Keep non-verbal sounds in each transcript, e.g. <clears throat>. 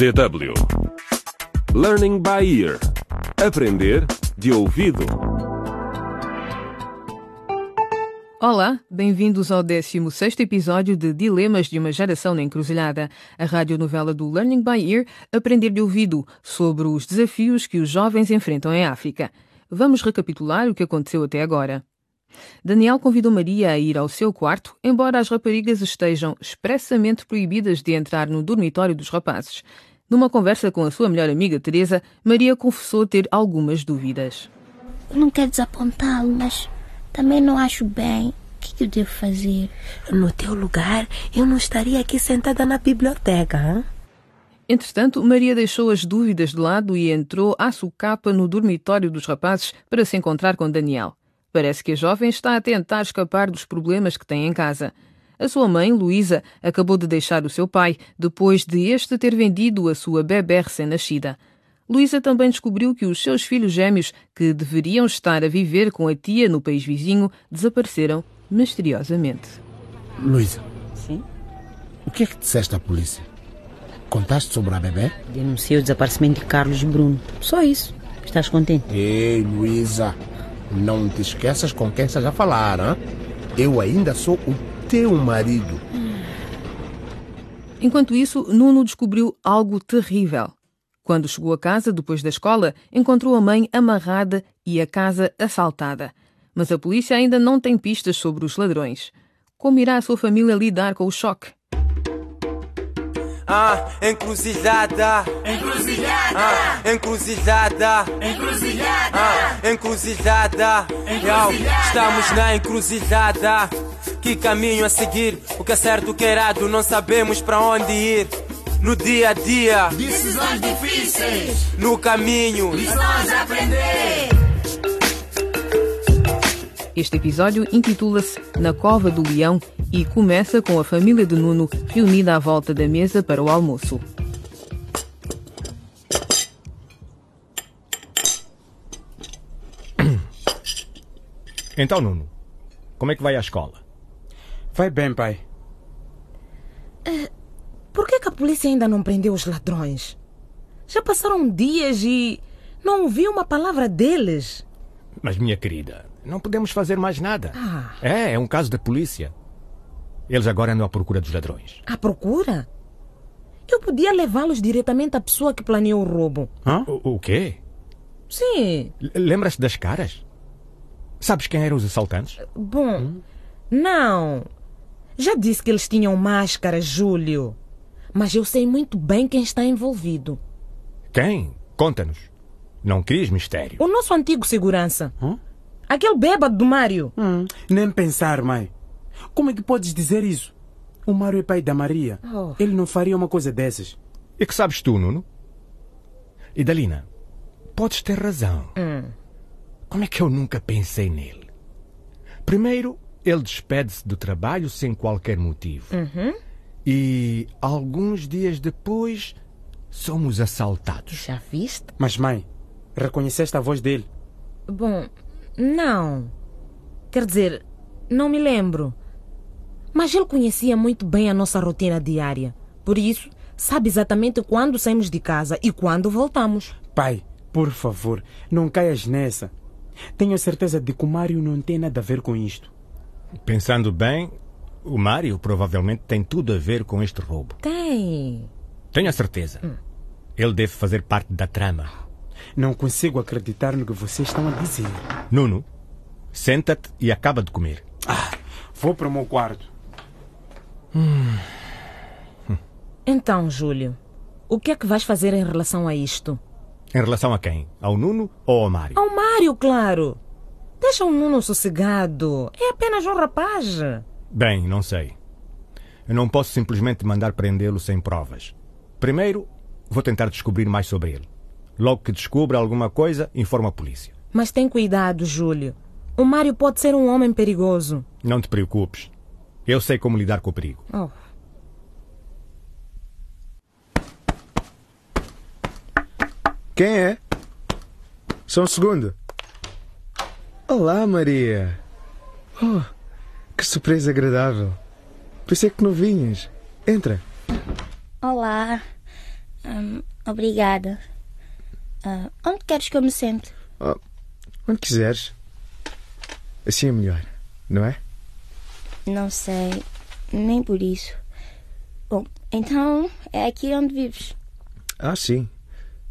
DW Learning by Ear Aprender de ouvido Olá, bem-vindos ao 16º episódio de Dilemas de uma Geração na Encruzilhada, a radionovela do Learning by Ear Aprender de Ouvido, sobre os desafios que os jovens enfrentam em África. Vamos recapitular o que aconteceu até agora. Daniel convidou Maria a ir ao seu quarto, embora as raparigas estejam expressamente proibidas de entrar no dormitório dos rapazes. Numa conversa com a sua melhor amiga Teresa, Maria confessou ter algumas dúvidas. Não quero desapontá-lo, mas também não acho bem. O que, que eu devo fazer? No teu lugar, eu não estaria aqui sentada na biblioteca. Hein? Entretanto, Maria deixou as dúvidas de lado e entrou à sucapa no dormitório dos rapazes para se encontrar com Daniel. Parece que a jovem está a tentar escapar dos problemas que tem em casa. A sua mãe, Luísa, acabou de deixar o seu pai depois de este ter vendido a sua bebê recém-nascida. Luísa também descobriu que os seus filhos gêmeos, que deveriam estar a viver com a tia no país vizinho, desapareceram misteriosamente. Luísa, Sim? o que é que disseste à polícia? Contaste sobre a bebê? Denunciei o desaparecimento de Carlos e Bruno. Só isso. Estás contente? Ei, Luísa, não te esqueças com quem estás a falar, hein? Eu ainda sou o teu marido. Enquanto isso, Nuno descobriu algo terrível. Quando chegou a casa depois da escola, encontrou a mãe amarrada e a casa assaltada. Mas a polícia ainda não tem pistas sobre os ladrões. Como irá a sua família lidar com o choque? Ah, encruzilhada. Encruzilhada, Ah, encruzilhada. encruzilhada, Ah, encruzilhada. Yo, estamos na encruzilhada. Que caminho a seguir? O que é certo, o que é errado? Não sabemos para onde ir. No dia a dia, decisões difíceis, no caminho. lições a aprender. Este episódio intitula-se Na Cova do Leão e começa com a família de Nuno reunida à volta da mesa para o almoço. Então, Nuno, como é que vai à escola? Vai bem, pai. Por que, que a polícia ainda não prendeu os ladrões? Já passaram dias e não ouvi uma palavra deles. Mas, minha querida, não podemos fazer mais nada. Ah. É, é um caso da polícia. Eles agora andam à procura dos ladrões. À procura? Eu podia levá-los diretamente à pessoa que planeou o roubo. Hã? O, o quê? Sim, Lembras-te das caras? Sabes quem eram os assaltantes? bom. Não. Já disse que eles tinham máscara, Júlio. Mas eu sei muito bem quem está envolvido. Quem? Conta-nos. Não quis mistério. O nosso antigo segurança. Hã? Aquele bêbado do Mário. Hum, nem pensar, mãe. Como é que podes dizer isso? O Mário é pai da Maria. Oh. Ele não faria uma coisa dessas. E que sabes tu, Nuno? E Dalina, podes ter razão. Como é que eu nunca pensei nele? Primeiro, ele despede-se do trabalho sem qualquer motivo. E alguns dias depois, somos assaltados. Já viste? Mas, mãe, reconheceste a voz dele? Bom, não. Quer dizer, não me lembro. Mas ele conhecia muito bem a nossa rotina diária. Por isso, sabe exatamente quando saímos de casa e quando voltamos. Pai, por favor, não caias nessa. Tenho certeza de que o Mário não tem nada a ver com isto. Pensando bem, o Mário provavelmente tem tudo a ver com este roubo. Tem. Tenho a certeza. Ele deve fazer parte da trama. Não consigo acreditar no que vocês estão a dizer. Nuno, senta-te e acaba de comer. Vou para o meu quarto. Então, Júlio, o que é que vais fazer em relação a isto? Em relação a quem? Ao Nuno ou ao Mário? Ao Mário, claro. Deixa o Nuno sossegado. É apenas um rapaz. Bem, não sei. Eu não posso simplesmente mandar prendê-lo sem provas. Primeiro, vou tentar descobrir mais sobre ele. Logo que descubra alguma coisa, informo a polícia. Mas tem cuidado, Júlio. O Mário pode ser um homem perigoso. Não te preocupes. Eu sei como lidar com o perigo. Oh. Quem é? Só um segundo. Olá, Maria. Oh, que surpresa agradável. Pensei que não vinhas. Entra. Olá. Hum, obrigada. Ah, onde queres que eu me sente? Oh, onde quiseres. Assim é melhor, não é? Não sei. Nem por isso. Bom, então é aqui onde vives. Ah, sim.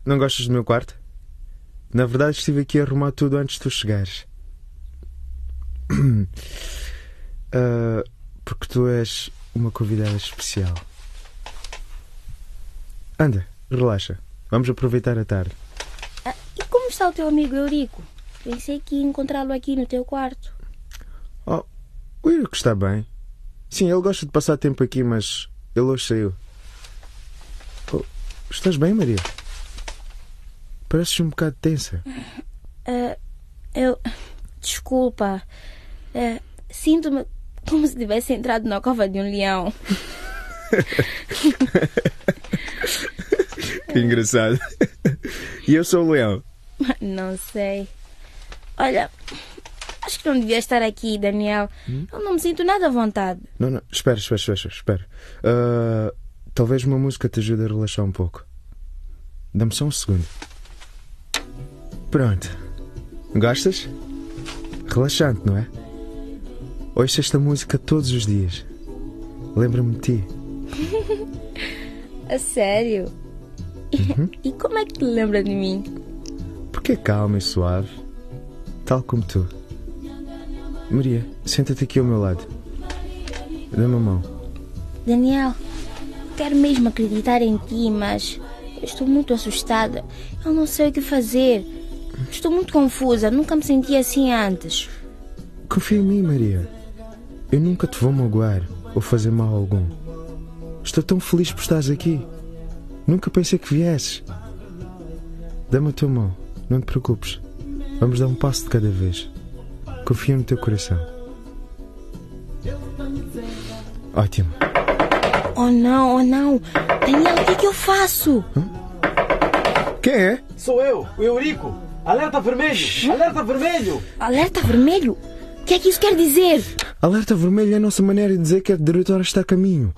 Não gostas do meu quarto? Na verdade, estive aqui a arrumar tudo antes de tu chegares. <clears throat> Ah, porque tu és uma convidada especial. Anda, relaxa. Vamos aproveitar a tarde. Ah, e como está o teu amigo Eurico? Pensei que ia encontrá-lo aqui no teu quarto. Oh, o Eurico está bem. Sim, ele gosta de passar tempo aqui, mas ele hoje saiu. Oh, estás bem, Maria? Pareces um bocado tensa. Uh, eu. Desculpa. Uh, Sinto-me como se tivesse entrado na cova de um leão. <laughs> que engraçado. E eu sou o leão. Não sei. Olha, acho que não devia estar aqui, Daniel. Hum? Eu não me sinto nada à vontade. Não, não. Espera, espera, espera. espera. Uh, talvez uma música te ajude a relaxar um pouco. Dá-me só um segundo. Pronto. Gostas? Relaxante, não é? Ouço esta música todos os dias. Lembra-me de ti. <laughs> A sério? Uhum. <laughs> E como é que te lembra de mim? Porque é calma e suave, tal como tu. Maria, senta-te aqui ao meu lado. Dá-me a mão. Daniel, quero mesmo acreditar em ti, mas estou muito assustada. Eu não sei o que fazer. Estou muito confusa. Nunca me senti assim antes. Confia em mim, Maria. Eu nunca te vou magoar ou fazer mal algum. Estou tão feliz por estares aqui. Nunca pensei que viesses. Dá-me a tua mão. Não te preocupes. Vamos dar um passo de cada vez. Confia no teu coração. Ótimo. Oh não, oh não. Daniel, o que é que eu faço? Hã? Quem é? Sou eu, o Eurico. Alerta vermelho! Alerta vermelho! Alerta vermelho? O que é que isso quer dizer? Alerta vermelho é a nossa maneira de dizer que a diretora está a caminho.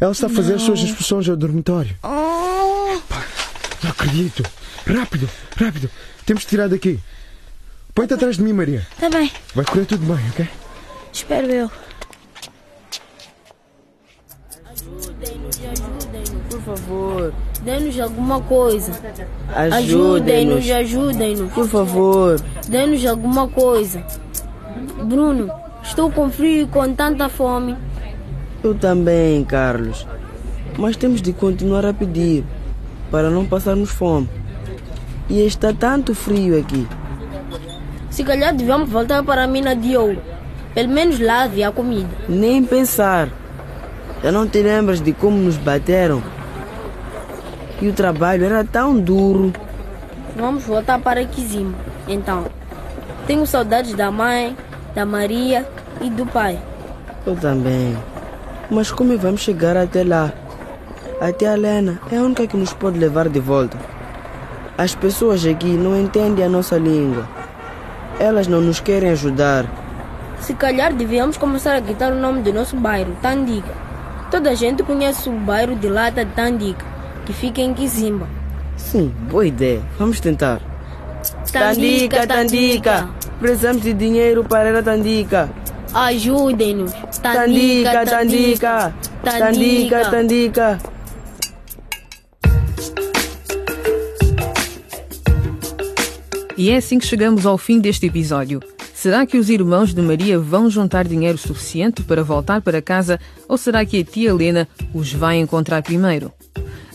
Ela está a fazer não. as suas expulsões ao dormitório. Oh. Pá, não acredito. Rápido, rápido. Temos de tirar daqui. Põe-te atrás de mim, Maria. Está bem. Vai correr tudo bem, ok? Espero eu. Ajudem-nos, ajudem-nos, por favor. Dê-nos alguma coisa. Ajudem-nos, ajudem-nos. Por favor. Dê-nos alguma coisa. Bruno, estou com frio e com tanta fome. Eu também, Carlos. Mas temos de continuar a pedir para não passarmos fome. E está tanto frio aqui. Se calhar devemos voltar para a mina de ouro. Pelo menos lá havia comida. Nem pensar. Já não te lembras de como nos bateram? E o trabalho era tão duro. Vamos voltar para Kizima, então. Tenho saudades da mãe, da Maria e do pai. Eu também. Mas como vamos chegar até lá? Até a Lena é a única que nos pode levar de volta. As pessoas aqui não entendem a nossa língua. Elas não nos querem ajudar. Se calhar devíamos começar a gritar o nome do nosso bairro, Tandiga. Toda a gente conhece o bairro de Lata de Tandiga, que fica em Kizimba. Sim, boa ideia. Vamos tentar. Tandica, Tandica. Precisamos de dinheiro para ir a Tandica. Ajudem-nos. Tandica, Tandica. Tandica, Tandica. E é assim que chegamos ao fim deste episódio. Será que os irmãos de Maria vão juntar dinheiro suficiente para voltar para casa ou será que a tia Helena os vai encontrar primeiro?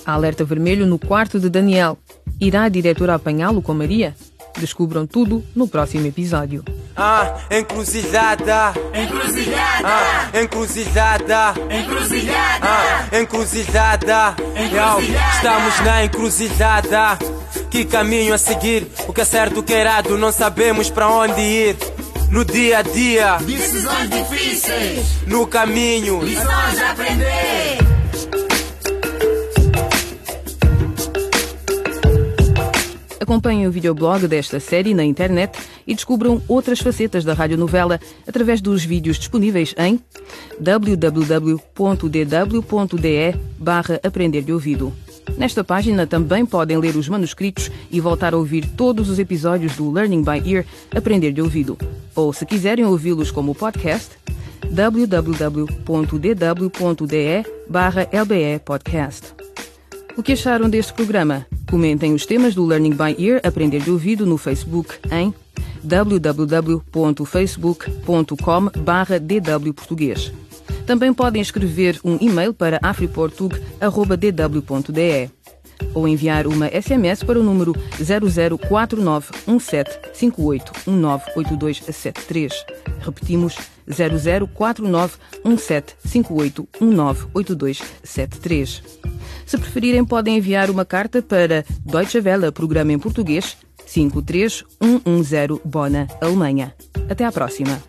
Alerta vermelho no quarto de Daniel. Irá a diretora apanhá-lo com Maria? Descubram tudo no próximo episódio. Ah, encruzilhada. Encruzilhada. Ah, encruzilhada. Encruzilhada. Ah, encruzilhada. Encruzilhada. Estamos na encruzilhada. Que caminho a seguir? O que é certo, o que é errado, não sabemos para onde ir. No dia a dia, decisões difíceis. No caminho, lições a aprender. Acompanhem o videoblog desta série na internet e descubram outras facetas da radionovela através dos vídeos disponíveis em www.dw.de barra Aprender de Ouvido. Nesta página também podem ler os manuscritos e voltar a ouvir todos os episódios do Learning by Ear Aprender de Ouvido. Ou, se quiserem ouvi-los como podcast, www.dw.de LBE Podcast. O que acharam deste programa? Comentem os temas do Learning by Ear Aprender de Ouvido no Facebook em www.facebook.com dwportuguês. Também podem escrever um e-mail para afriportug.dw.de ou enviar uma SMS para o número 00491758198273. Repetimos 00491758198273. Se preferirem, podem enviar uma carta para Deutsche Welle, programa em português, 53110 Bona, Alemanha. Até à próxima.